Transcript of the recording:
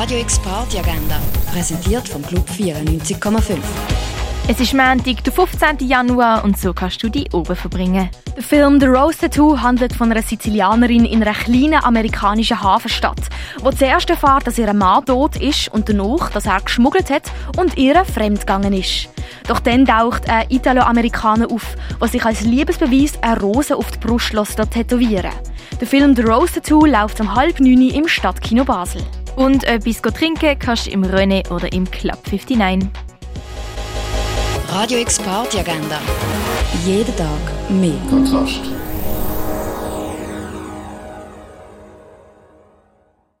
Radio X Party Agenda, präsentiert vom Club 94,5. Es ist Montag, der 15. Januar und so kannst du die oben verbringen. Der Film The Rose Tattoo handelt von einer Sizilianerin in einer kleinen amerikanischen Hafenstadt, wo zuerst erfährt, dass ihr Mann tot ist und danach, dass er geschmuggelt hat und ihr fremdgegangen ist. Doch dann taucht ein Italo-Amerikaner auf, der sich als Liebesbeweis eine Rose auf die Brust lässt tätowieren Der Film The Rose Tattoo läuft um halb neun im Stadtkino Basel. Und etwas trinken kannst du im René oder im Club 59. Radio X Party Agenda. Jeden Tag mehr. Kontrast.